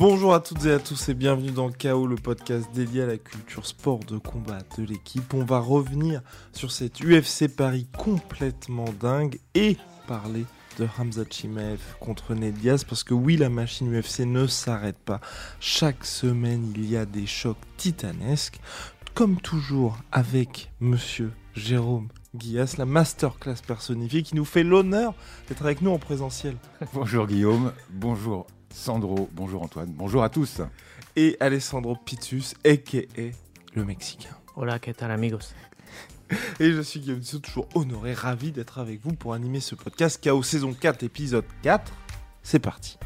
Bonjour à toutes et à tous et bienvenue dans KO, le podcast dédié à la culture sport de combat de l'équipe. On va revenir sur cette UFC Paris complètement dingue et parler de Hamza Chimaev contre Ned Diaz parce que oui, la machine UFC ne s'arrête pas. Chaque semaine, il y a des chocs titanesques. Comme toujours avec monsieur Jérôme Guillas, la masterclass personnifiée qui nous fait l'honneur d'être avec nous en présentiel. Bonjour Guillaume, bonjour Sandro, bonjour Antoine, bonjour à tous. Et Alessandro Pitus, a.k.a. le Mexicain. Hola, ¿qué tal amigos? Et je suis Guillaume toujours honoré, ravi d'être avec vous pour animer ce podcast KO saison 4, épisode 4. C'est parti.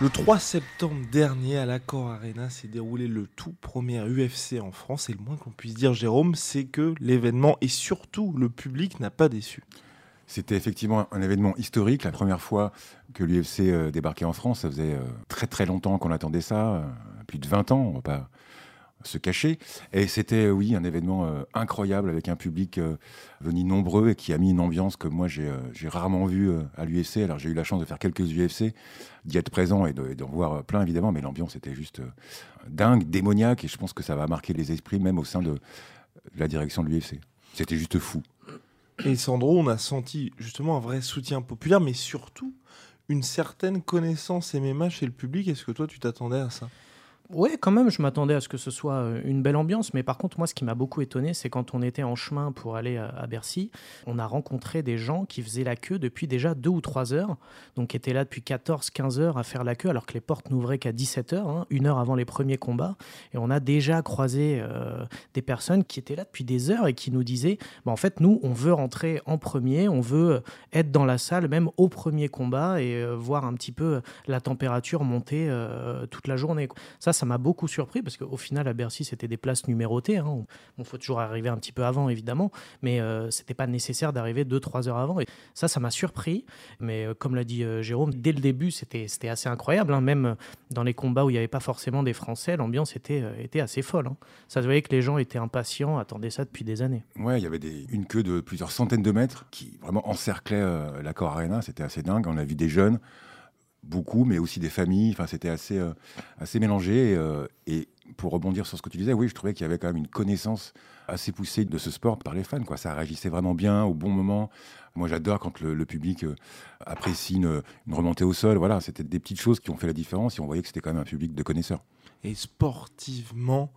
Le 3 septembre dernier, à l'Accor Arena, s'est déroulé le tout premier UFC en France. Et le moins qu'on puisse dire, Jérôme, c'est que l'événement et surtout le public n'a pas déçu. C'était effectivement un événement historique, la première fois que l'UFC euh, débarquait en France. Ça faisait euh, très très longtemps qu'on attendait ça, euh, plus de 20 ans, on va pas se cacher. Et c'était, oui, un événement incroyable avec un public venu nombreux et qui a mis une ambiance que moi j'ai rarement vue à l'UFC. Alors j'ai eu la chance de faire quelques UFC, d'y être présent et d'en voir plein évidemment, mais l'ambiance était juste dingue, démoniaque, et je pense que ça va marquer les esprits même au sein de la direction de l'UFC. C'était juste fou. Et Sandro, on a senti justement un vrai soutien populaire, mais surtout une certaine connaissance MMA chez le public. Est-ce que toi, tu t'attendais à ça? Ouais, quand même, je m'attendais à ce que ce soit euh, une belle ambiance. Mais par contre, moi, ce qui m'a beaucoup étonné, c'est quand on était en chemin pour aller à, Bercy, on a rencontré des gens qui faisaient la queue depuis déjà deux ou trois heures. Donc, étaient là depuis 14, 15 heures à faire la queue, alors que les portes n'ouvraient qu'à 17 heures, hein, une heure avant les premiers combats. Et on a déjà croisé euh, des personnes qui étaient là depuis des heures et qui nous disaient bah, en fait, nous, on veut rentrer en premier, on veut être dans la salle, même au premier combat, et euh, voir un petit peu la température monter toute la journée. Ça, ça m'a beaucoup surpris parce qu'au final, à Bercy, c'était des places numérotées. Hein. Bon, faut toujours arriver un petit peu avant, évidemment, mais euh, c'était pas nécessaire d'arriver 2-3 heures avant. Et ça, ça m'a surpris. Mais euh, comme l'a dit euh, Jérôme, dès le début, c'était assez incroyable. Hein. Même dans les combats où il n'y avait pas forcément des Français, l'ambiance était, était assez folle. Hein. Ça se voyait que les gens étaient impatients, attendaient ça depuis des années. Ouais, il y avait une queue de plusieurs centaines de mètres qui vraiment encerclait l'accord Arena. C'était assez dingue. On a vu des jeunes beaucoup, mais aussi des familles. Enfin, c'était assez, euh, assez mélangé. Euh, et pour rebondir sur ce que tu disais, oui, je trouvais qu'il y avait quand même une connaissance assez poussée de ce sport par les fans. Ça réagissait vraiment bien au bon moment. Moi, j'adore quand le, public euh, apprécie une, une, remontée au sol. Voilà, c'était des petites choses qui ont fait la différence et on voyait que c'était quand même un public de connaisseurs. Et sportivement,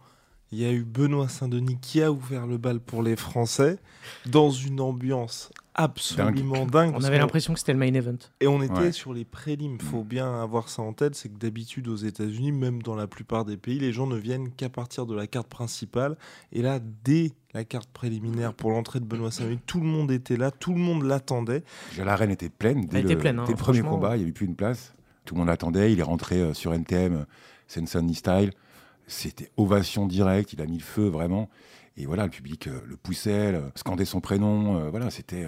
il y a eu Benoît Saint-Denis qui a ouvert le bal pour les Français dans une ambiance absolument dingue. on avait l'impression que c'était le main event. Et on était sur les prélims. Il faut bien avoir ça en tête, c'est que d'habitude aux États-Unis, même dans la plupart des pays, les gens ne viennent qu'à partir de la carte principale. Et là, dès la carte préliminaire pour l'entrée de Benoît Saint-Denis, tout le monde était là, tout le monde l'attendait. L'arène était pleine. Dès, le, pleine, hein, premier combat, il n'y avait plus une place. Tout le monde l'attendait. Il est rentré euh, sur NTM, Senson Style. C'était ovation directe. Il a mis le feu vraiment. Et voilà, le public euh, le poussait, scandait son prénom. Euh, voilà, c'était.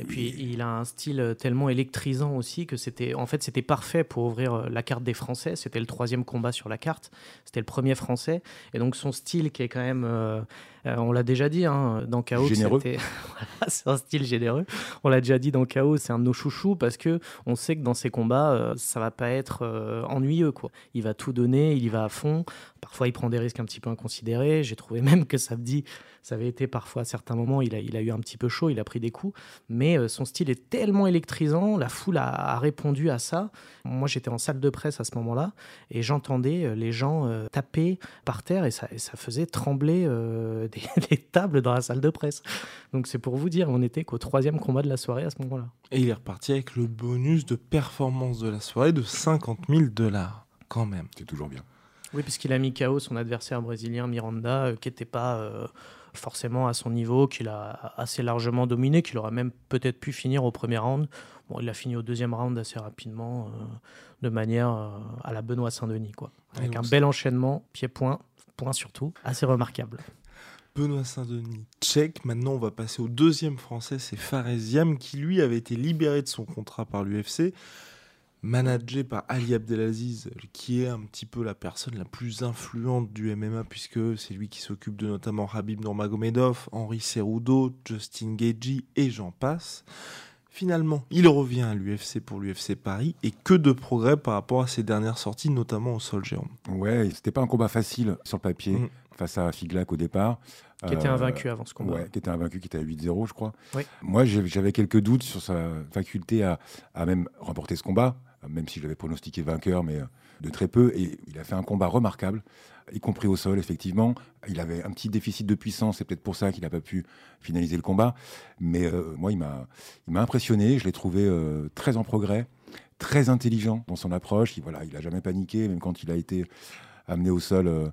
Euh, et puis il a un style tellement électrisant aussi que c'était en fait c'était parfait pour ouvrir la carte des Français. C'était le troisième combat sur la carte, c'était le premier Français et donc son style qui est quand même euh, on l'a déjà dit hein, dans Chaos. c'est un style généreux. On l'a déjà dit dans Chaos, c'est un de nos chouchous parce que on sait que dans ses combats, euh, ça va pas être euh, ennuyeux. Quoi. Il va tout donner, il y va à fond. Parfois, il prend des risques un petit peu inconsidérés. J'ai trouvé même que ça dit, ça avait été parfois à certains moments, il a, il a eu un petit peu chaud, il a pris des coups. Mais son style est tellement électrisant, la foule a, répondu à ça. Moi, j'étais en salle de presse à ce moment-là et j'entendais les gens taper par terre et ça, et ça faisait trembler des, tables dans la salle de presse. Donc c'est pour vous dire, on était qu'au troisième combat de la soirée à ce moment-là. Et il est reparti avec le bonus de performance de la soirée de 50 000 dollars, quand même. C'est toujours bien. Oui, puisqu'il a mis KO son adversaire brésilien Miranda, euh, qui n'était pas euh, forcément à son niveau, qu'il a assez largement dominé, qu'il aurait même peut-être pu finir au premier round. Bon, il a fini au deuxième round assez rapidement, euh, de manière à la Benoît Saint-Denis, quoi. Avec un bel enchaînement, pied-point, point surtout, assez remarquable. Benoît Saint-Denis, tchèque. Maintenant, on va passer au deuxième français, c'est Faresiam, qui lui avait été libéré de son contrat par l'UFC, managé par Ali Abdelaziz, qui est un petit peu la personne la plus influente du MMA, puisque c'est lui qui s'occupe de notamment Habib Nurmagomedov, Henri Cerudo, Justin Gagey et j'en passe. Finalement, il revient à l'UFC pour l'UFC Paris et que de progrès par rapport à ses dernières sorties, notamment au sol géant. Ouais, c'était pas un combat facile sur le papier Mm. face à Figlac au départ. Qui était Euh, invaincu avant ce combat. Ouais, qui était invaincu, qui était à 8-0, je crois. Oui. Moi, j'avais quelques doutes sur sa faculté à, à même remporter ce combat, même si je l'avais pronostiqué vainqueur, mais euh, de très peu. Et il a fait un combat remarquable, y compris au sol, effectivement. Il avait un petit déficit de puissance, c'est peut-être pour ça qu'il n'a pas pu finaliser le combat. Mais euh, moi, il m'a impressionné. Je l'ai trouvé euh, très en progrès, très intelligent dans son approche. Il voilà, il a jamais paniqué, même quand il a été amené au sol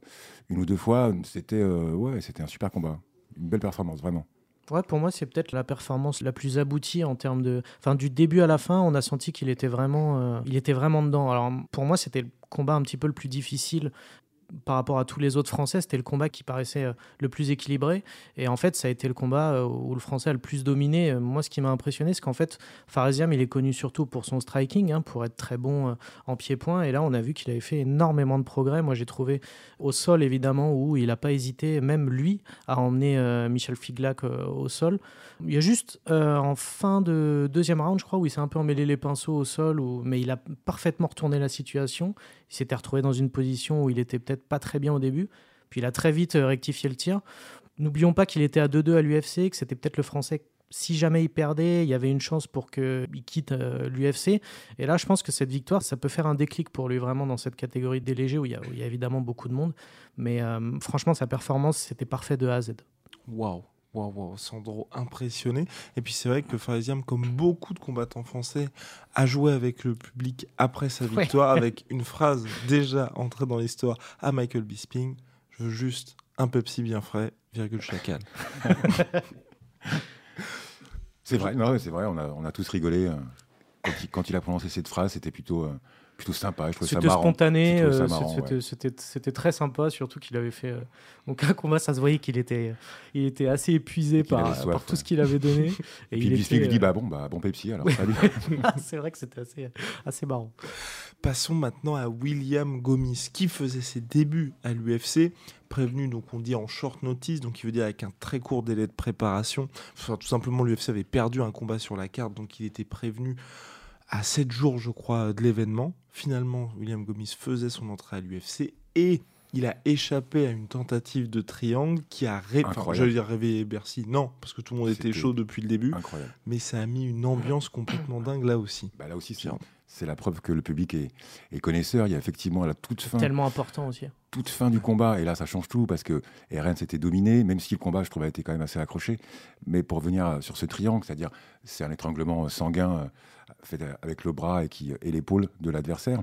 une ou deux fois. C'était un super combat, une belle performance, vraiment. Pour moi, c'est peut-être la performance la plus aboutie en termes de. Enfin, du début à la fin, on a senti qu'il était vraiment, euh, était vraiment dedans. Alors, pour moi, c'était le combat un petit peu le plus difficile par rapport à tous les autres Français. C'était le combat qui paraissait euh, le plus équilibré. Et en fait, ça a été le combat euh, où le Français a le plus dominé. Euh, Moi, ce qui m'a impressionné, c'est qu'en fait, Faresiam, il est connu surtout pour son striking, hein, pour être très bon en pied-point. Et là, on a vu qu'il avait fait énormément de progrès. Moi, j'ai trouvé au sol, évidemment, où il n'a pas hésité, même lui, à emmener Michel Figlac au sol. Il y a juste en fin de deuxième round, je crois, où il s'est un peu emmêlé les pinceaux au sol, mais il a parfaitement retourné la situation. Il s'était retrouvé dans une position où il était peut-être pas très bien au début. Puis il a très vite euh, rectifié le tir. N'oublions pas qu'il était à 2-2 à l'UFC, que c'était peut-être le Français. Si jamais il perdait, il y avait une chance pour qu'il quitte euh, l'UFC. Et là, je pense que cette victoire, ça peut faire un déclic pour lui vraiment dans cette catégorie des légers où il y a, évidemment beaucoup de monde. Mais euh, franchement, sa performance, c'était parfait de A à Z. Waouh, waouh, Sandro impressionné. Et puis c'est vrai que Faresiam, comme beaucoup de combattants français, a joué avec le public après sa Ouais. victoire, avec une phrase déjà entrée dans l'histoire à Michael Bisping Je veux juste un Pepsi bien frais, virgule chacal. C'est vrai, non, c'est vrai, on a, on a tous rigolé. euh, quand, il, quand il a prononcé cette phrase, c'était plutôt, euh, plutôt sympa. Je trouvais ça C'était marrant. spontané, euh, c'était- ouais. très sympa, surtout qu'il avait fait euh, donc un combat, ça se voyait qu'il était, il était assez épuisé par, avait soif, par tout ouais. ce qu'il avait donné. Et Et puis il lui dit euh, bah bon, bah bon Pepsi alors. Ouais. salut. c'est vrai que c'était assez, assez marrant. Passons maintenant à William Gomis, qui faisait ses débuts à l'UFC, prévenu, donc on dit en short notice, donc il veut dire avec un très court délai de préparation. Enfin, tout simplement, l'UFC avait perdu un combat sur la carte, donc il était prévenu à 7 jours, je crois, de l'événement. Finalement, William Gomis faisait son entrée à l'UFC et il a échappé à une tentative de triangle qui a ré... enfin, Incroyable. j'allais dire réveillé Bercy. Non, parce que tout le monde était chaud depuis le début, Incroyable. mais ça a mis une ambiance complètement dingue là aussi. Bah, là aussi, c'est, la preuve que le public est, est connaisseur. Il y a effectivement à la toute fin, Tellement important aussi. toute fin du combat, et là ça change tout parce que RN s'était dominé, même si le combat, je trouve, a été quand même assez accroché. Mais pour revenir sur ce triangle, c'est-à-dire c'est un étranglement sanguin euh, fait avec le bras et, qui, et l'épaule de l'adversaire.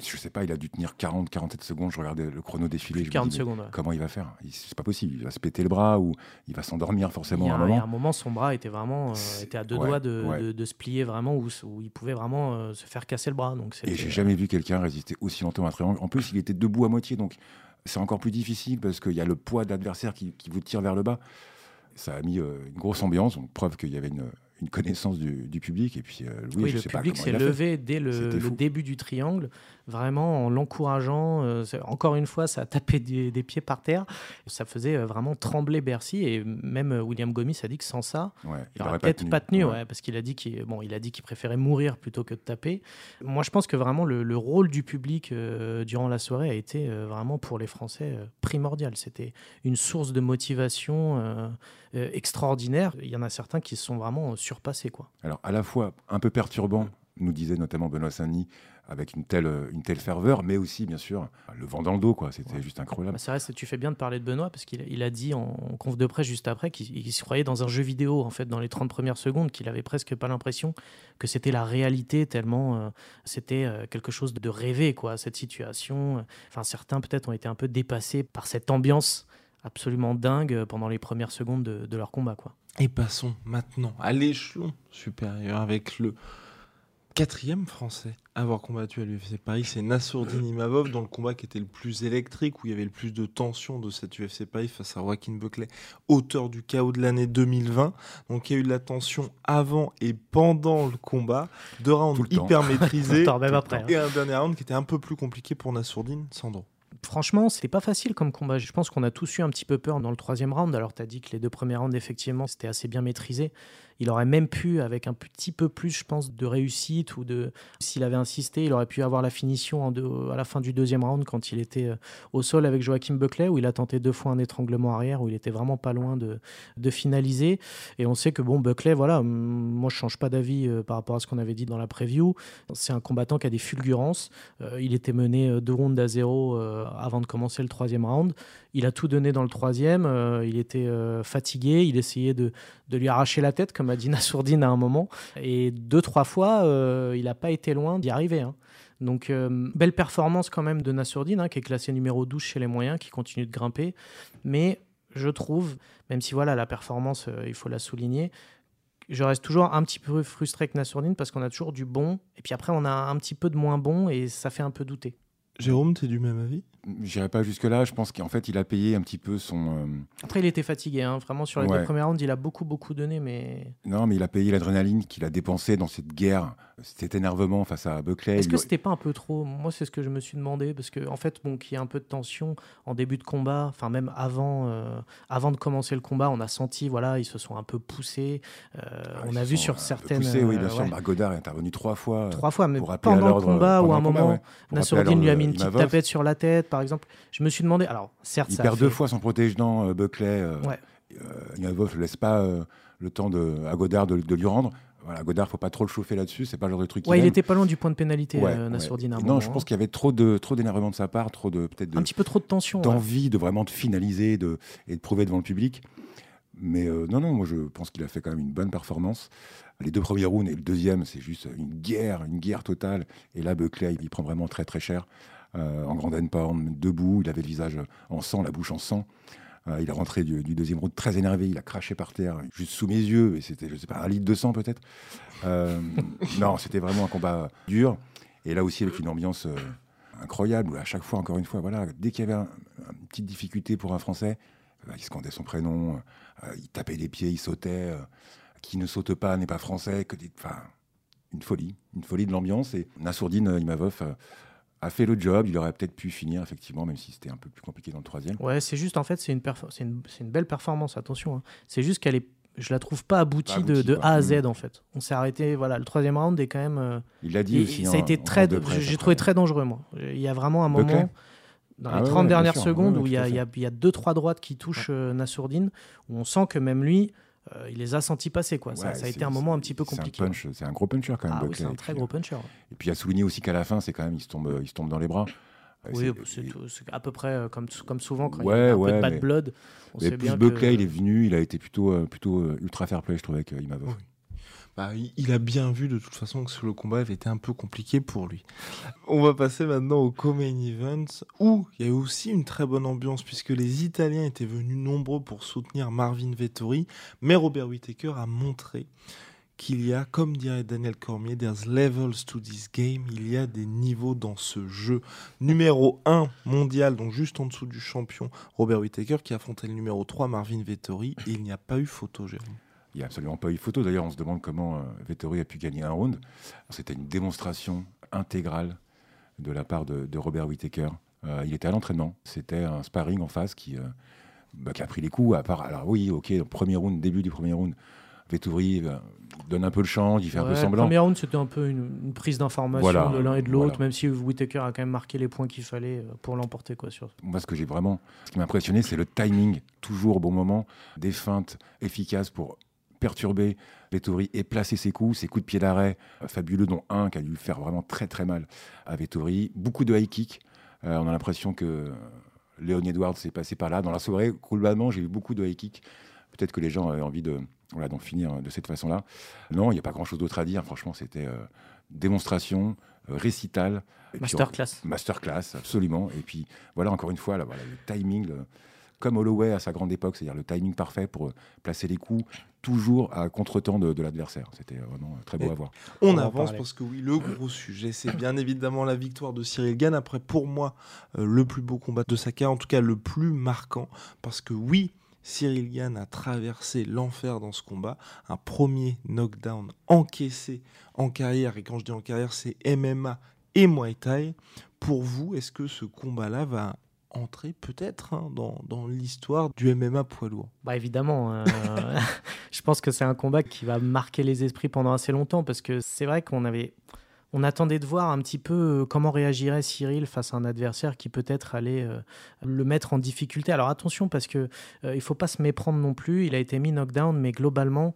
Je sais pas, il a dû tenir 40-47 secondes. Je regardais le chrono défiler. Je de me 40 dis, secondes. ouais. Comment il va faire? Il- C'est pas possible. Il va se péter le bras ou il va s'endormir Il forcément à un il y a moment. un moment, son bras était vraiment euh, était à deux ouais, doigts de, ouais. de- de se plier vraiment, où, où il pouvait vraiment euh, se faire casser le bras. Donc Et j'ai jamais vu quelqu'un résister aussi longtemps à un triangle. En plus, il était debout à moitié, donc c'est encore plus difficile parce qu'il y a le poids de l'adversaire qui, qui vous tire vers le bas. Ça a mis euh, une grosse ambiance, donc preuve qu'il y avait une, une connaissance du, du public. Et puis, euh, Louis, Oui, je le sais public s'est levé dès le, début du triangle, vraiment en l'encourageant. euh, encore une fois, ça a tapé des, des pieds par terre. Ça faisait euh, vraiment trembler Bercy. Et même euh, William Gomis a dit que sans ça, Ouais, il aurait peut-être pas tenu, ouais, parce qu'il a dit qu'il bon, il a dit qu'il préférait mourir plutôt que de taper. Moi, je pense que vraiment le, le rôle du public euh, durant la soirée a été vraiment pour les Français primordial. C'était une source de motivation extraordinaire. Il y en a certains qui se sont vraiment quoi. Alors, à la fois un peu perturbant, nous disait notamment Benoît Saint-Denis, avec une telle, une telle ferveur, mais aussi, bien sûr, le vent dans le dos, quoi. C'était juste incroyable. Bah, c'est vrai, tu fais bien de parler de Benoît parce qu'il il a dit en, en conf de presse juste après qu'il il se croyait dans un jeu vidéo en fait dans les 30 premières secondes, qu'il avait presque pas l'impression que c'était la réalité tellement euh, c'était euh, quelque chose de rêvé quoi cette situation. Enfin certains peut-être ont été un peu dépassés par cette ambiance absolument dingue euh, pendant les premières secondes de, de leur combat quoi. Et passons maintenant à l'échelon supérieur avec le quatrième français à avoir combattu à l'UFC Paris, c'est Nassourdine Imavov dans le combat qui était le plus électrique, où il y avait le plus de tension de cette UFC Paris face à Joaquin Buckley, auteur du chaos de l'année 2020. Donc il y a eu de la tension avant et pendant le combat, deux rounds temps. hyper maîtrisés, après. hein. et un dernier round qui était un peu plus compliqué pour Nassourdine, Sandro. Franchement, c'était pas facile comme combat. Je pense qu'on a tous eu un petit peu peur dans le troisième round. Alors, tu as dit que les deux premiers rounds, effectivement, c'était assez bien maîtrisé. Il aurait même pu, avec un petit peu plus, je pense, de réussite ou de. S'il avait insisté, il aurait pu avoir la finition en à la fin du deuxième round quand il était euh, au sol avec Joachim Buckley, où il a tenté deux fois un étranglement arrière, où il était vraiment pas loin de, de finaliser. Et on sait que, bon, Buckley, voilà, moi, je change pas d'avis euh, par rapport à ce qu'on avait dit dans la preview. C'est un combattant qui a des fulgurances. Euh, il était mené deux rounds à zéro avant de commencer le troisième round. Il a tout donné dans le troisième. Il était fatigué. Il essayait de, lui arracher la tête, comme a dit Nassourdine à un moment. Et deux, trois fois, euh, il n'a pas été loin d'y arriver. Hein. Donc, belle performance quand même de Nassourdine, hein, qui est classé numéro 12 chez les moyens, qui continue de grimper. Mais je trouve, même si voilà, la performance, il faut la souligner, je reste toujours un petit peu frustré avec Nassourdine parce qu'on a toujours du bon, et puis après on a un petit peu de moins bon, et ça fait un peu douter. Jérôme, tu es du même avis? J'irai pas jusque-là. Je pense qu'en fait, il a payé un petit peu son. Euh, Après, il était fatigué. Hein. Vraiment, sur les deux premières rounds, il a beaucoup, beaucoup donné. Mais... Non, mais il a payé l'adrénaline qu'il a dépensé dans cette guerre, cet énervement face à Buckley. Est-ce que c'était pas un peu trop? Moi, c'est ce que je me suis demandé. Parce qu'en en fait, bon, qu'il y ait un peu de tension en début de combat, enfin, même avant, euh, avant de commencer le combat, on a senti, voilà, ils se sont un peu poussés. Euh, ah, on a vu sur certaines. Poussés, oui, bien sûr. Marc Godard est intervenu trois fois. Trois fois, mais pendant le combat ou à un moment, Nassourdine lui a mis une petite tapette sur la tête, par exemple. Je me suis demandé. Alors, certes, il perd deux fois son protège-dents, euh, Buckley. Euh, ouais. Euh, ne laisse pas le temps de, à Godard de, lui rendre. Voilà, Godard, faut pas trop le chauffer là-dessus. C'est pas le genre de truc. Ouais, il, était pas loin du point de pénalité, ouais, Nassourdine. Non, je pense qu'il y avait trop de trop d'énervement de sa part, trop de peut-être un petit peu trop de tension, d'envie de vraiment de finaliser, de et de prouver devant le public. Mais non, non, moi je pense qu'il a fait quand même une bonne performance. Les deux premiers rounds et le deuxième, c'est juste une guerre, une guerre totale. Et là, Buckley, il prend vraiment très très cher. Euh, en grande porn, debout, il avait le visage en sang, la bouche en sang. Euh, il est rentré du, deuxième round très énervé, il a craché par terre, juste sous mes yeux, et c'était, je sais pas, un litre de sang peut-être. Euh, non, c'était vraiment un combat dur. Et là aussi, avec une ambiance incroyable, où à chaque fois, encore une fois, voilà, dès qu'il y avait une petite difficulté pour un Français, il scandait son prénom, il tapait des pieds, il sautait. qui ne saute pas n'est pas français. Que, une folie, une folie de l'ambiance. Et Nassourdine Imavov a fait le job. Il aurait peut-être pu finir, effectivement, même si c'était un peu plus compliqué dans le troisième. Ouais, c'est juste, en fait, c'est une, une, une, belle performance, attention. Hein. C'est juste qu'elle est. Je la trouve pas aboutie, de, A à Z mm. en fait. On s'est arrêté, voilà, le troisième round est quand même. Euh, il l'a dit aussi. Ça a été très. J'ai trouvé très dangereux moi. Il y a vraiment un moment dans ah les 30 dernières secondes où il y, a, il y a deux trois droites qui touchent euh, Nassourdine où on sent que même lui euh, il les a sentis passer. Quoi. ça, a été un moment un petit peu compliqué. C'est un, gros puncher quand même. Ah, c'est un très gros puncher. Et puis à souligner aussi qu'à la fin, c'est quand même, il se tombe, il se tombe dans les bras. Euh, oui, c'est à peu près euh, comme, comme souvent quand il y a un peu de bad blood. On mais sait plus bien Buckley, il est venu, il a été plutôt, plutôt ultra fair play, je trouvais, avec Imavov. Bah, il a bien vu de toute façon que le combat avait été un peu compliqué pour lui. On va passer maintenant au Co-Main Event où il y a eu aussi une très bonne ambiance puisque les Italiens étaient venus nombreux pour soutenir Marvin Vettori, mais Robert Whittaker a montré qu'il y a, comme dirait Daniel Cormier, there's levels to this game, il y a des niveaux dans ce jeu. Numéro 1 mondial, donc juste en dessous du champion Robert Whittaker qui affrontait le numéro 3 Marvin Vettori et il n'y a pas eu photo, Jérôme. Il n'y a absolument pas eu photo. D'ailleurs, on se demande comment euh, Vettori a pu gagner un round. C'était une démonstration intégrale de la part de, Robert Whittaker. Euh, il était à l'entraînement. C'était un sparring en face qui, euh, bah, qui, a pris les coups. À part, alors oui, ok, premier round, début du premier round, Vettori donne un peu le champ, il fait un peu semblant. Le premier round, c'était un peu une, prise d'information de l'un et de l'autre, même si Whittaker a quand même marqué les points qu'il fallait pour l'emporter. Quoi, sur... Moi, ce que j'ai vraiment, ce qui m'a impressionné, c'est le timing, toujours au bon moment, des feintes efficaces pour perturber Vettori et placer ses coups, ses coups de pied d'arrêt euh, fabuleux, dont un qui a dû faire vraiment très très mal à Vettori. Beaucoup de high kick. Euh, on a l'impression que Léon Edwards s'est passé par là. Dans la soirée, globalement, j'ai eu beaucoup de high kick. Peut-être que les gens avaient envie de voilà, d'en finir de cette façon-là. Non, il n'y a pas grand-chose d'autre à dire. Franchement, c'était euh, démonstration, récital. Masterclass. Masterclass, absolument. Et puis, voilà, encore une fois, là, voilà, le timing, comme Holloway à sa grande époque, c'est-à-dire le timing parfait pour placer les coups, toujours à contre-temps de, l'adversaire. C'était vraiment très beau à voir. On, avance parce que oui, le gros sujet, c'est bien évidemment la victoire de Cyril Gann. Après, pour moi, euh, le plus beau combat de sa carrière, en tout cas le plus marquant, parce que oui, Cyril Gann a traversé l'enfer dans ce combat. Un premier knockdown encaissé en carrière, et quand je dis en carrière, c'est MMA et Muay Thai. Pour vous, est-ce que ce combat-là va entrer peut-être hein, dans, dans l'histoire du MMA poids lourd. Bah évidemment, euh, je pense que c'est un combat qui va marquer les esprits pendant assez longtemps parce que c'est vrai qu'on avait on attendait de voir un petit peu euh, comment réagirait Cyril face à un adversaire qui peut-être allait euh, le mettre en difficulté. Alors attention parce que euh, il faut pas se méprendre non plus. Il a été mis knockdown, mais globalement,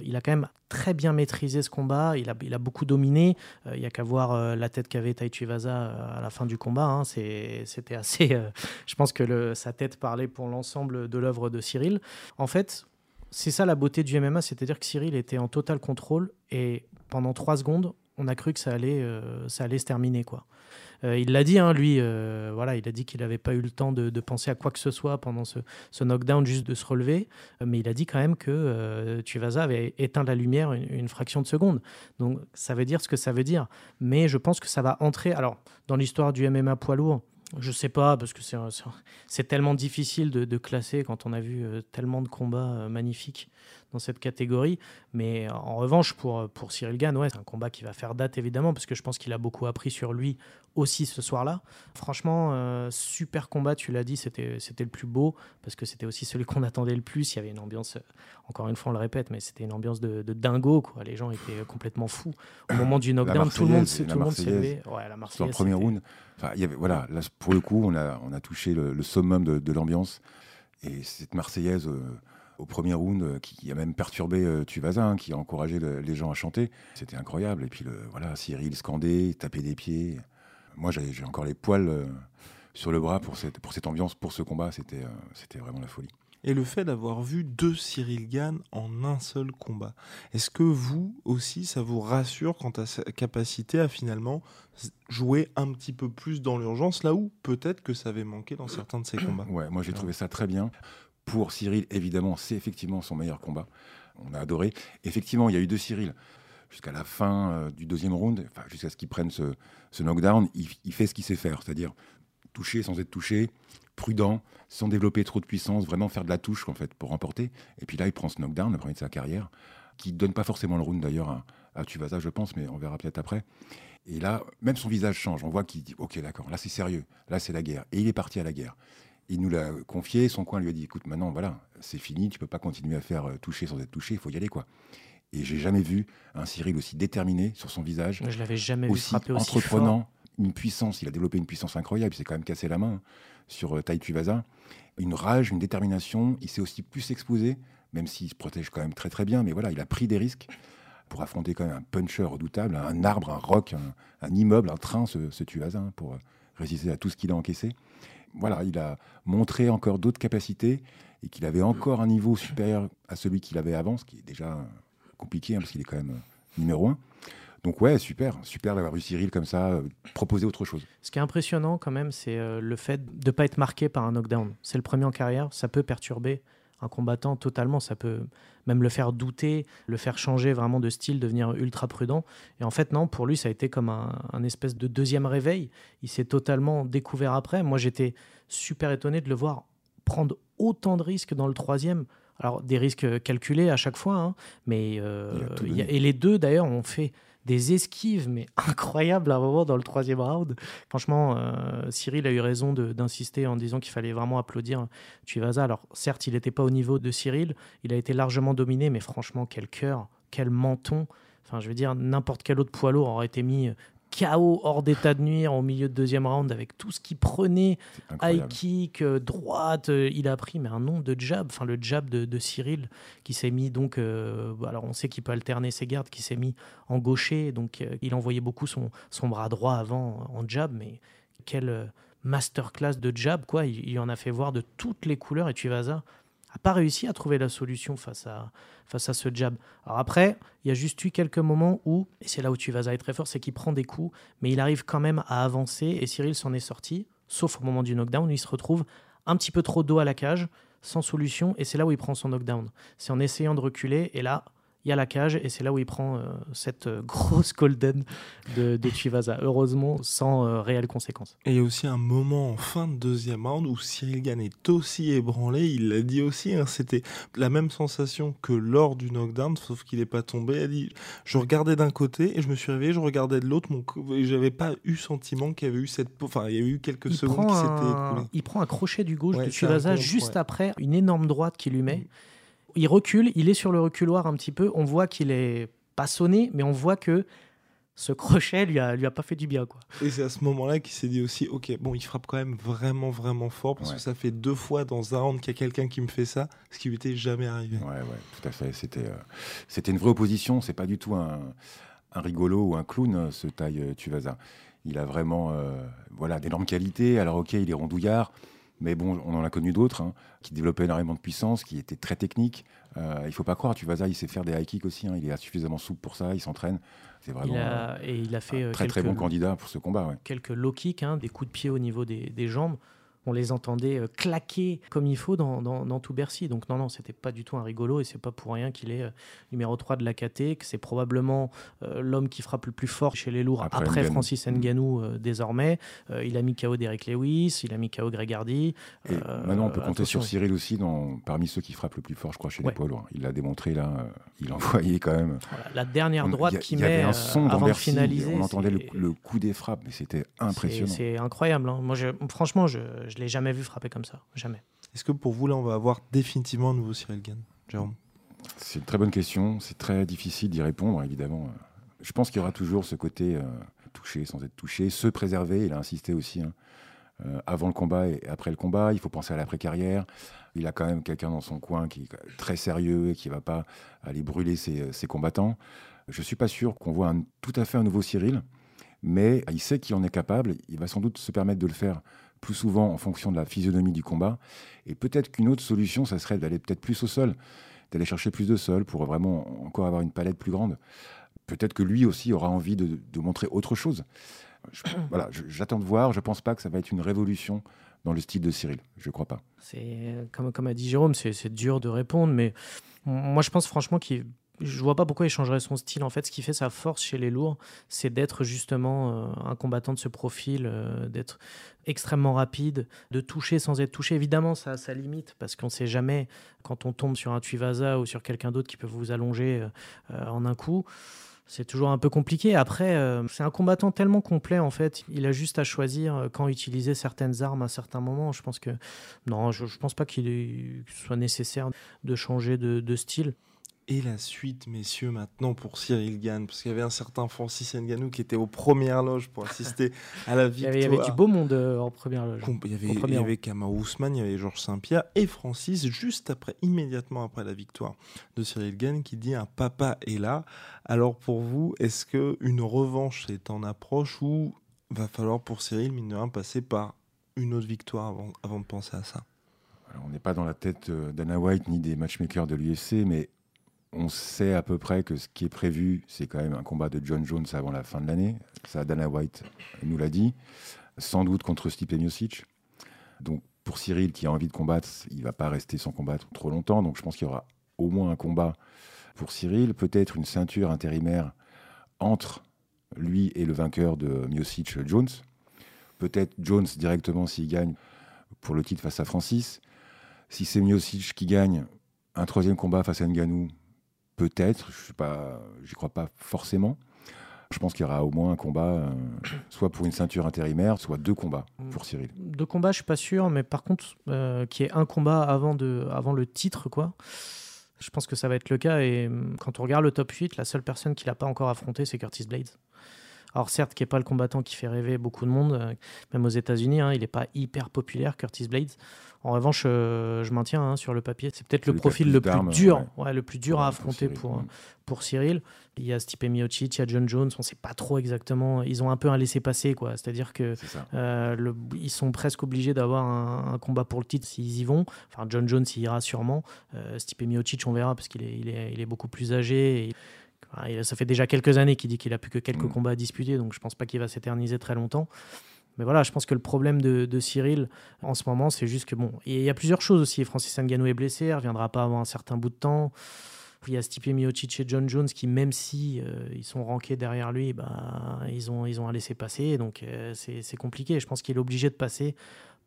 il a quand même très bien maîtrisé ce combat. Il a, beaucoup dominé. Il y a qu'à voir la tête qu'avait Tai Vaza à la fin du combat. Hein. C'était assez. je pense que sa tête parlait pour l'ensemble de l'œuvre de Cyril. En fait, c'est ça la beauté du MMA, c'est-à-dire que Cyril était en total contrôle et pendant trois secondes, on a cru que ça allait, euh, ça allait se terminer. Quoi. Euh, il l'a dit, hein, lui, euh, voilà, il a dit qu'il n'avait pas eu le temps de, penser à quoi que ce soit pendant ce, knockdown, juste de se relever, mais il a dit quand même que Tuivasa avait éteint la lumière une, fraction de seconde. Donc ça veut dire ce que ça veut dire. Mais je pense que ça va entrer, alors, dans l'histoire du MMA poids lourd, je sais pas, parce que c'est tellement difficile de, classer quand on a vu tellement de combats magnifiques dans cette catégorie. Mais en revanche, pour, pour Cyril Gann, ouais, c'est un combat qui va faire date évidemment, parce que je pense qu'il a beaucoup appris sur lui aussi ce soir-là. Franchement, euh, super combat, tu l'as dit, c'était le plus beau, parce que c'était aussi celui qu'on attendait le plus. Il y avait une ambiance, encore une fois, on le répète, mais c'était une ambiance de, dingo. Quoi. Les gens étaient complètement fous. Au moment du knockdown, tout le monde, s'est levé. Ouais, la premier round, il y avait, voilà, là, pour le coup, on a, on a touché le, summum de, l'ambiance. Et cette Marseillaise euh, au premier round euh, qui a même perturbé euh, Tuvazin, qui a encouragé les gens à chanter, c'était incroyable. Et puis le, voilà, Cyril scandé, taper des pieds. Moi, j'ai encore les poils sur le bras pour cette, pour cette ambiance, pour ce combat. C'était c'était vraiment la folie et le fait d'avoir vu deux Cyril Gann en un seul combat. Est-ce que vous aussi, ça vous rassure quant à sa capacité à finalement jouer un petit peu plus dans l'urgence, là où peut-être que ça avait manqué dans certains de ses combats? Ouais, moi j'ai trouvé ça très bien. Pour Cyril, évidemment, c'est effectivement son meilleur combat. On a adoré. Effectivement, il y a eu deux Cyril. Jusqu'à la fin euh, du deuxième round, jusqu'à ce qu'il prenne ce, knockdown, il, il fait ce qu'il sait faire, c'est-à-dire toucher sans être touché, prudent, sans développer trop de puissance, vraiment faire de la touche en fait pour remporter. Et puis là, il prend ce knockdown, le premier de sa carrière, qui donne pas forcément le round d'ailleurs à, à Tuvasa, je pense, mais on verra peut-être après. Et là, même son visage change. On voit qu'il dit Ok, d'accord, là c'est sérieux, là c'est la guerre. Et il est parti à la guerre. Il nous l'a confié, son coin lui a dit Écoute, maintenant, voilà, c'est fini, tu peux pas continuer à faire euh, toucher sans être touché, il faut y aller, quoi. Et j'ai jamais vu un Cyril aussi déterminé sur son visage. Je l'avais jamais aussi vu aussi entreprenant, une puissance. Il a développé une puissance incroyable. Il s'est quand même cassé la main sur euh, Tai Tuivasa. Une rage, une détermination. Il s'est aussi plus exposé, même s'il se protège quand même très très bien. Mais voilà, il a pris des risques pour affronter quand même un puncher redoutable, un arbre, un roc, un, immeuble, un train, ce, ce Tuivasa, hein, pour euh, résister à tout ce qu'il a encaissé. Voilà, il a montré encore d'autres capacités et qu'il avait encore un niveau supérieur à celui qu'il avait avant, ce qui est déjà compliqué hein, parce qu'il est quand même euh, numéro un. Donc ouais, super, super d'avoir vu Cyril comme ça, euh, proposer autre chose. Ce qui est impressionnant quand même, c'est euh, le fait de ne pas être marqué par un knockdown. C'est le premier en carrière, ça peut perturber un combattant totalement, ça peut même le faire douter, le faire changer vraiment de style, devenir ultra prudent. Et en fait, non, pour lui, ça a été comme un, un espèce de deuxième réveil. Il s'est totalement découvert après. Moi, j'étais super étonné de le voir prendre autant de risques dans le troisième. Alors, des risques calculés à chaque fois, hein, mais euh, et les deux d'ailleurs ont fait des esquives, mais incroyables à un moment dans le troisième round. Franchement, euh, Cyril a eu raison d'insister en disant qu'il fallait vraiment applaudir Tuivasa. Alors, certes, il n'était pas au niveau de Cyril, il a été largement dominé, mais franchement, quel cœur, quel menton. Enfin, je veux dire, n'importe quel autre poids lourd aurait été mis chaos hors d'état de nuire au milieu de deuxième round avec tout ce qu'il prenait, high kick, euh, droite, euh, il a pris mais un nombre de jabs, enfin le jab de, Cyril qui s'est mis donc, euh, alors on sait qu'il peut alterner ses gardes, qui s'est mis en gaucher, donc il envoyait beaucoup son, son bras droit avant en jab, mais quelle masterclass de jab quoi, il, il en a fait voir de toutes les couleurs et tu vas à n'a pas réussi à trouver la solution face à, face à ce jab. Alors après, il y a juste eu quelques moments où, et c'est là où tu vas être très fort, c'est qu'il prend des coups, mais il arrive quand même à avancer et Cyril s'en est sorti, sauf au moment du knockdown où il se retrouve un petit peu trop dos à la cage, sans solution, et c'est là où il prend son knockdown. C'est en essayant de reculer, et là, il y a la cage et c'est là où il prend euh, cette euh, grosse golden de, de Chivasa. Heureusement, sans euh, réelles conséquences. Et il y a aussi un moment en fin de deuxième round où Cyril Gann est aussi ébranlé. Il l'a dit aussi, hein, c'était la même sensation que lors du knockdown, sauf qu'il n'est pas tombé. Elle dit Je regardais d'un côté et je me suis réveillé, je regardais de l'autre. Mon... J'avais pas eu sentiment qu'il y avait eu cette. Enfin, il y a eu quelques il secondes qui s'étaient écoulées. Il prend un crochet du gauche Ouais, de Chivasa juste ouais. après une énorme droite qu'il lui met. Il recule, il est sur le reculoir un petit peu. On voit qu'il est pas sonné, mais on voit que ce crochet lui a, lui a pas fait du bien. Quoi. Et c'est à ce moment-là qu'il s'est dit aussi, ok, bon, il frappe quand même vraiment, vraiment fort, parce Ouais. que ça fait deux fois dans un round qu'il y a quelqu'un qui me fait ça, ce qui lui était jamais arrivé. Ouais, ouais, tout à fait. C'était, euh, c'était une vraie opposition. C'est pas du tout un, un rigolo ou un clown, euh, ce taille euh, Tuvasa. Il a vraiment, euh, voilà, d'énormes qualités. Alors, ok, il est rondouillard, mais bon, on en a connu d'autres hein, qui développaient énormément de puissance, qui étaient très techniques. Euh, il faut pas croire, Tuvasa, il sait faire des high kicks aussi. hein. Il est suffisamment souple pour ça. Il s'entraîne. C'est vraiment Il a, et il a fait un euh, très très bon candidat pour ce combat. Ouais. quelques low kicks, hein, des coups de pied au niveau des, des jambes. On les entendait euh, claquer comme il faut dans, dans, dans tout Bercy. Donc non, non, c'était pas du tout un rigolo et c'est pas pour rien qu'il est euh, numéro 3 de la KT, que c'est probablement euh, l'homme qui frappe le plus fort chez les lourds Après. Francis Mm. Ngannou euh, désormais. Euh, il a mis KO Derek Lewis, il a mis KO Greg Hardy. Et maintenant, on peut compter sur Cyril aussi, dans, parmi ceux qui frappent le plus fort, je crois, chez Ouais. les poids lourds. Il l'a démontré là. il envoyait quand même. Voilà, la dernière droite avait met un son avant de Bercy, finaliser. On entendait le, coup des frappes, mais c'était impressionnant. C'est incroyable. hein. Moi, je- franchement, je ne l'ai jamais vu frapper comme ça. Jamais. Est-ce que pour vous, là, on va avoir définitivement un nouveau Cyril Gann Jérôme? C'est une très bonne question. C'est très difficile d'y répondre, évidemment. Je pense qu'il y aura toujours ce côté euh, touché sans être touché, se préserver. Il a insisté aussi. hein. Euh, avant le combat et après le combat, il faut penser à l'après-carrière. Il a quand même quelqu'un dans son coin qui est très sérieux et qui ne va pas aller brûler ses, ses combattants. Je ne suis pas sûr qu'on voit un- tout à fait un nouveau Cyril, mais il sait qu'il en est capable. Il va sans doute se permettre de le faire plus souvent en fonction de la physionomie du combat. Et peut-être qu'une autre solution, ça serait d'aller peut-être plus au sol, d'aller chercher plus de sol pour vraiment encore avoir une palette plus grande. Peut-être que lui aussi aura envie de, de montrer autre chose. Je- voilà, j'attends de voir. Je pense pas que ça va être une révolution dans le style de Cyril. Je crois pas. C'est comme, comme a dit Jérôme, c'est c'est dur de répondre, mais moi je pense franchement qu'il je vois pas pourquoi il changerait son style. En fait, ce qui fait sa force chez les lourds, c'est d'être justement euh, un combattant de ce profil, euh, d'être extrêmement rapide, de toucher sans être touché. Évidemment, ça a sa limite parce qu'on sait jamais quand on tombe sur un Tuivasa ou sur quelqu'un d'autre qui peut vous allonger euh, en un coup. C'est toujours un peu compliqué. Après, c'est un combattant tellement complet en fait. Il a juste à choisir quand utiliser certaines armes à certains moments. Je pense que non, je, pense pas qu'il soit nécessaire de changer de style. Et la suite, messieurs, maintenant pour Cyril Gann, parce qu'il y avait un certain Francis Ngannou qui était aux premières loges pour assister à la Il y, victoire. avait, il y avait du beau monde euh, en première loge. Com- Il y avait, il y avait Kamaru Ousmane, il y avait Georges Saint-Pierre et Francis, juste après, immédiatement après la victoire de Cyril Gann, qui dit un papa est là. Alors pour vous, est-ce que une revanche est en approche ou va falloir pour Cyril, mine de rien, passer par une autre victoire avant, avant de penser à ça? Alors, on n'est pas dans la tête euh, d'Anna White ni des matchmakers de l'UFC, mais on sait à peu près que ce qui est prévu, c'est quand même un combat de John Jones avant la fin de l'année. Ça, Dana White nous l'a dit. Sans doute contre Stipe Miocic. Donc, pour Cyril qui a envie de combattre, il va pas rester sans combattre trop longtemps. Donc, je pense qu'il y aura au moins un combat pour Cyril. Peut-être une ceinture intérimaire entre lui et le vainqueur de Miocic Jones. Peut-être Jones directement s'il gagne pour le titre face à Francis. Si c'est Miocic qui gagne un troisième combat face à Ngannou, peut-être, je n'y crois pas forcément. Je pense qu'il y aura au moins un combat, euh, soit pour une ceinture intérimaire, soit deux combats pour Cyril. De combat, je suis pas sûr, mais par contre, euh, qu'il y ait un combat avant, de, avant le titre, quoi. Je pense que ça va être le cas. Et hum, quand on regarde le top 8, la seule personne qui l'a pas encore affronté, c'est Curtis Blades. Alors certes, qui n'est pas le combattant qui fait rêver beaucoup de monde, euh, même aux États-Unis, hein, il n'est pas hyper populaire, Curtis Blades. En revanche, euh, je maintiens hein, sur le papier, c'est peut-être le profil le plus dur, ouais. ouais, le plus dur à affronter Cyril, pour, ouais. pour Cyril. Il y a Stipe Miocic, il y a John Jones, on ne sait pas trop exactement. Ils ont un peu un laisser-passer, quoi. C'est-à-dire que euh, le- ils sont presque obligés d'avoir un, un combat pour le titre s'ils y vont. Enfin, John Jones y ira sûrement. Euh, Stipe Miocic, on verra parce qu'il est, il est, il est beaucoup plus âgé. Et, il- ça fait déjà quelques années qu'il dit qu'il a plus que quelques Mm. combats à disputer, donc je pense pas qu'il va s'éterniser très longtemps. Mais voilà, je pense que le problème de, de Cyril en ce moment, c'est juste que bon, il y a plusieurs choses aussi. Francis Ngannou est blessé, il reviendra pas avant un certain bout de temps. Il y a Stipe Miocic et John Jones qui, même si euh, ils sont rankés derrière lui, bah, ils, ont, ils ont à laisser passer. Donc euh, c'est compliqué. Je pense qu'il est obligé de passer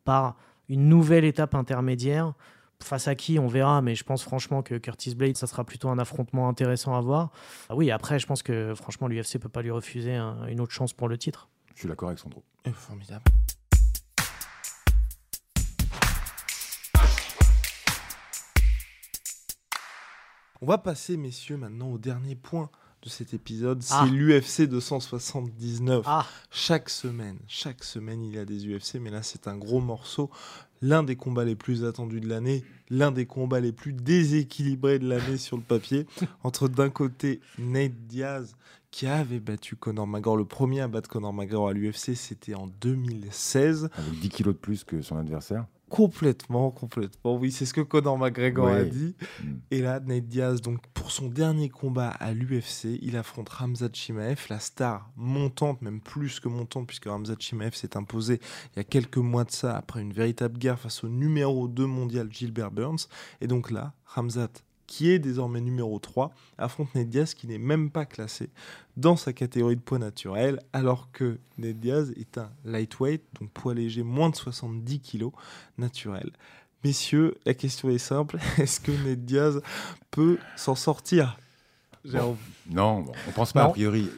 par une nouvelle étape intermédiaire. Face à qui, on verra, mais je pense franchement que Curtis Blade, ça sera plutôt un affrontement intéressant à voir. Ah oui, après, je pense que franchement, l'UFC peut pas lui refuser une autre chance pour le titre. Je suis d'accord avec Sandro. Formidable. On va passer, messieurs, maintenant au dernier point de cet épisode. C'est Ah. l'UFC 279. Ah, Chaque semaine, chaque semaine, il y a des UFC, mais là, c'est un gros morceau. L'un des combats les plus attendus de l'année, l'un des combats les plus déséquilibrés de l'année sur le papier, entre d'un côté Nate Diaz, qui avait battu Conor McGregor. Le premier à battre Conor McGregor à l'UFC, c'était en 2016. Avec 10 kilos de plus que son adversaire. Complètement, complètement. Oui, c'est ce que Conor McGregor a dit. Mm. Et là, Nate Diaz, donc pour son dernier combat à l'UFC, il affronte Ramzat Chimaev, la star montante, même plus que montante, puisque Ramzat Chimaev s'est imposé il y a quelques mois de ça, après une véritable guerre face au numéro 2 mondial Gilbert Burns. Et donc là, Ramzat, qui est désormais numéro 3, affronte Nate Diaz, qui n'est même pas classé dans sa catégorie de poids naturel, alors que Nate Diaz est un lightweight, donc poids léger, moins de 70 kg naturel. Messieurs, la question est simple. Est-ce que Ned Diaz peut s'en sortir? Non, bon, on pense pas Non. a priori.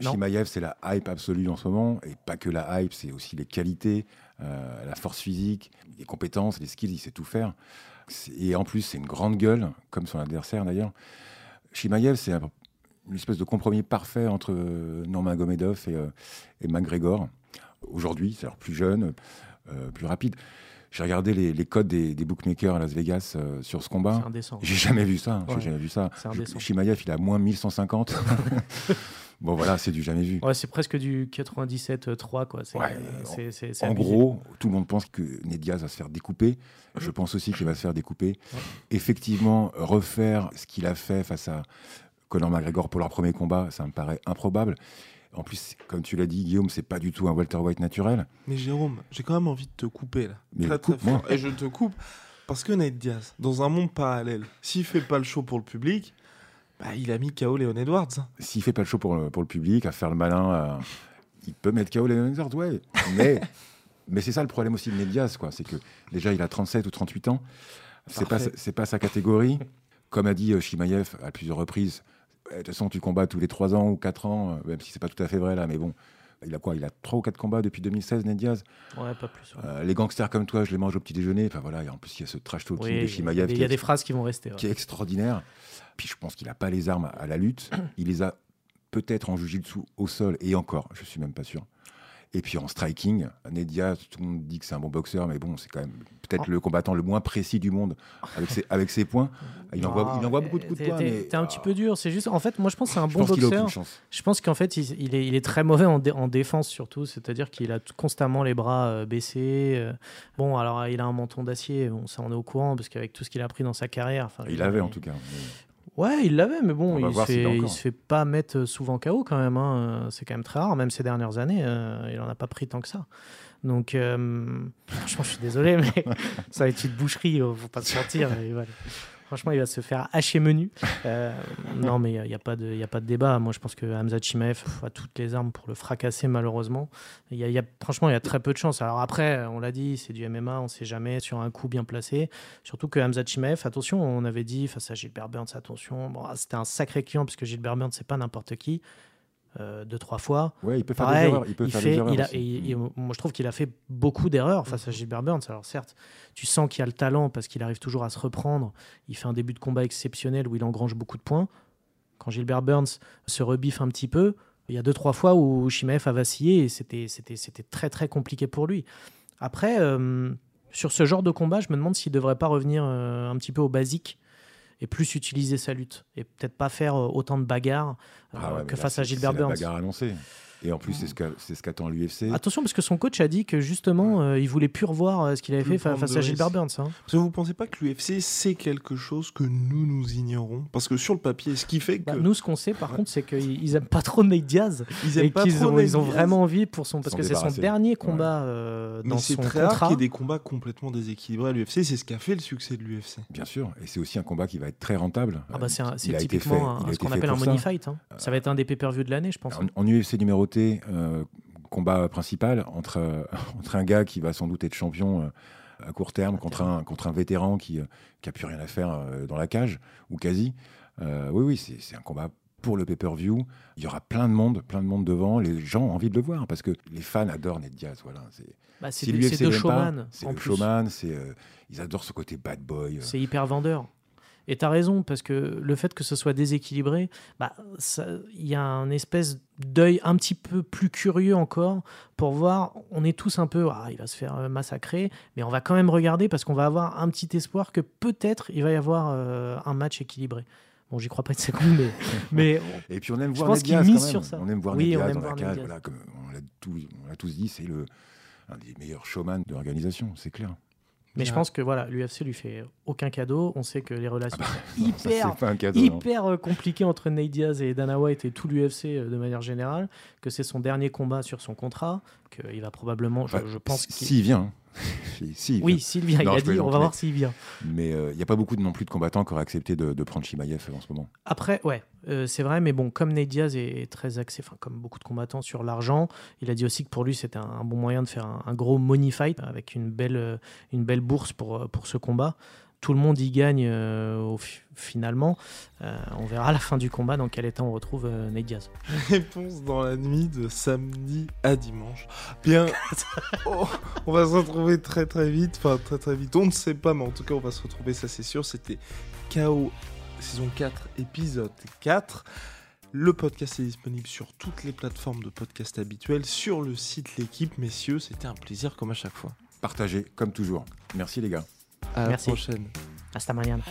Shimaev, c'est la hype absolue en ce moment, et pas que la hype, c'est aussi les qualités, euh, la force physique, les compétences, les skills, il sait tout faire. Et en plus, c'est une grande gueule, comme son adversaire d'ailleurs. Shimaev, c'est un- une espèce de compromis parfait entre euh, Norman Gomedov et, euh, et McGregor. Aujourd'hui, c'est-à-dire plus jeune, euh, plus rapide. J'ai regardé les, les codes des, des bookmakers à Las Vegas euh, sur ce combat. c'est indécent. J'ai jamais vu ça. J'ai Ouais. jamais vu ça. Shimaev, il a moins 1150. bon, voilà, c'est du jamais vu. Ouais, c'est presque du 97-3, quoi. C'est, Ouais, euh, c'est- c'est- c'est En abusé. gros, tout le monde pense que Ned Diaz va se faire découper. Je pense aussi qu'il va se faire découper. Effectivement, refaire ce qu'il a fait face à Conor McGregor pour leur premier combat, ça me paraît improbable. En plus, comme tu l'as dit, Guillaume, c'est pas du tout un welterweight naturel. Mais Jérôme, j'ai quand même envie de te couper là. Mais Très, fort. Et je te coupe parce que Ned Diaz, dans un monde parallèle, s'il fait pas le show pour le public, bah, il a mis KO Leon Edwards. S'il fait pas le show pour le, pour le public, à faire le malin, à- il peut mettre KO les Edwards, ouais. Mais, mais c'est ça le problème aussi de Ned Diaz, quoi. C'est que déjà, il a 37 ou 38 ans. C'est pas, c'est pas sa catégorie. Comme a dit euh, Shimaev à plusieurs reprises, Eh, de toute façon, tu combats tous les 3 ans ou 4 ans, euh, même si c'est pas tout à fait vrai là, mais bon. Il a quoi Il a 3 ou 4 combats depuis 2016, Ned Diaz. Ouais, pas plus. ouais. Euh, les gangsters comme toi, je les mange au petit déjeuner. Enfin voilà, et en plus, il y a ce trash talking Oui, de il y a Shimaev des- il qui y a est des phrases qui vont rester. ouais. qui est extraordinaire. Puis je pense qu'il n'a pas les armes à la lutte. Il les a peut-être en jiu-jitsu au sol et encore, je suis même pas sûr. Et puis en striking, Nedia, tout le monde dit que c'est un bon boxeur, mais bon, c'est quand même peut-être Oh. le combattant le moins précis du monde avec ses, avec ses points. Il envoie, il envoie beaucoup de coups de poing. T'es mais- un petit peu dur. C'est juste, en fait, moi je pense que c'est un Je bon boxeur. Je pense qu'en fait, il, il est, il est très mauvais en, dé- en défense surtout, c'est-à-dire qu'il a constamment les bras euh, baissés. euh. Bon, alors il a un menton d'acier, bon, ça on est au courant, parce qu'avec tout ce qu'il a pris dans sa carrière. Il avait en tout cas. Ouais, il l'avait, mais bon, il se, fait, il se fait pas mettre souvent KO quand même. hein. C'est quand même très rare, même ces dernières années, euh, il en a pas pris tant que ça. Donc, euh, franchement, je suis désolé, mais ça va être une boucherie, euh, faut pas se mentir. et voilà. Franchement, il va se faire hacher menu. Euh, non, mais il n'y a, pas de- y a pas de débat. Moi, je pense que Hamza Chimaev a toutes les armes pour le fracasser, malheureusement. Il y a, y a- franchement, il y a très peu de chance. Alors après, on l'a dit, c'est du MMA, on ne sait jamais sur un coup bien placé. Surtout que Hamza Chimaev, attention, on avait dit face à Gilbert Burns, attention. Bon, c'était un sacré client, puisque Gilbert Burns, c'est pas n'importe qui. Euh, deux, trois fois. Ouais, il peut faire Pareil, des erreurs. Il peut faire fait, des erreurs. il a- moi, je trouve qu'il a fait beaucoup d'erreurs face à Gilbert Burns. Alors, certes, tu sens qu'il a le talent parce qu'il arrive toujours à se reprendre. Il fait un début de combat exceptionnel où il engrange beaucoup de points. Quand Gilbert Burns se rebiffe un petit peu, il y a deux, trois fois où Shimaev a vacillé et c'était, c'était, c'était très, très compliqué pour lui. Après, euh, sur ce genre de combat, je me demande s'il ne devrait pas revenir euh, un petit peu au basique et plus utiliser sa lutte et peut-être pas faire euh, autant de bagarres euh, Ah ouais, que là, face à Gilbert c'est la Burns. bagarre annoncée. Et en plus, c'est ce qu'a- c'est ce qu'attend l'UFC. Attention, parce que son coach a dit que justement, euh, il voulait plus revoir euh, ce qu'il avait Plus fait fa- face à Gilbert. Burns. hein. Parce que vous pensez pas que l'UFC c'est quelque chose que nous nous ignorons? Parce que sur le papier, ce qui fait que Bah, nous, ce qu'on sait, par contre, c'est qu'ils ils aiment pas trop Nate Diaz. ils et aiment pas qu'ils trop ont, Nate ils ont Diaz. vraiment envie pour son. Parce que c'est son dernier combat euh, Mais dans c'est son très rare contrat. qu'il y ait des combats complètement déséquilibrés à l'UFC. C'est ce qui a fait le succès de l'UFC. Bien sûr. Et c'est aussi un combat qui va être très rentable. Ah bah c'est c'est typiquement fait- ce qu'on appelle un money fight. hein. Ça va être un des pay-per-view de l'année, je pense. En, UFC numéroté, euh, combat principal entre, euh, entre un gars qui va sans doute être champion euh, à court terme contre un, contre un vétéran qui n'a a plus rien à faire dans la cage, ou quasi. Euh, oui, oui, c'est un combat pour le pay-per-view. Il y aura plein de monde, plein de monde devant. Les gens ont envie de le voir parce que les fans adorent Ned Diaz. Voilà, c'est Bah, si deux- showman. c'est le showman, euh, ils adorent ce côté bad boy. euh. C'est hyper vendeur. Et tu as raison, parce que le fait que ce soit déséquilibré, bah, il y a un espèce d'œil un petit peu plus curieux encore pour voir. On est tous un peu, ah, il va se faire euh, massacrer, mais on va quand même regarder parce qu'on va avoir un petit espoir que peut-être il va y avoir euh, un match équilibré. Bon, j'y crois pas une seconde, mais, mais Et puis on aime voir mise quand même. sur ça. On aime voir Oui, on aime dans la voir Ned cage. Voilà, comme on l'a tous, l'a tous dit, c'est le un des meilleurs showman de l'organisation, c'est clair. Mais je pense que voilà, l'UFC lui fait aucun cadeau. On sait que les relations Ah ça, hyper cadeau. euh, compliqué entre Nate Diaz et Dana White et tout l'UFC euh, de manière générale, que c'est son dernier combat sur son contrat, qu'il va probablement, je, pense. S'il vient. Si- oui, s'il vient, Non, il a dit, on va voir s'il vient. Mais euh, il n'y a pas beaucoup de, non plus de combattants qui auraient accepté de, de prendre Chimaev euh, en ce moment. Après, ouais, euh, c'est vrai, mais bon, comme Nate Diaz est très axé, enfin, comme beaucoup de combattants sur l'argent, il a dit aussi que pour lui, c'était un, un bon moyen de faire un, un gros money fight avec une belle, euh, une belle bourse pour, euh, pour ce combat. Tout le monde y gagne euh, au finalement. Euh, on verra à la fin du combat dans quel état on retrouve euh, Diaz. Réponse dans la nuit de samedi à dimanche. Bien, oh, on va se retrouver très très vite. Enfin, très très vite. On ne sait pas, mais en tout cas, on va se retrouver, ça c'est sûr. C'était KO saison 4, épisode 4. Le podcast est disponible sur toutes les plateformes de podcast habituelles, sur le site L'équipe. Messieurs, c'était un plaisir comme à chaque fois. Partagez, comme toujours. Merci les gars. À Merci. la prochaine. Hasta mañana.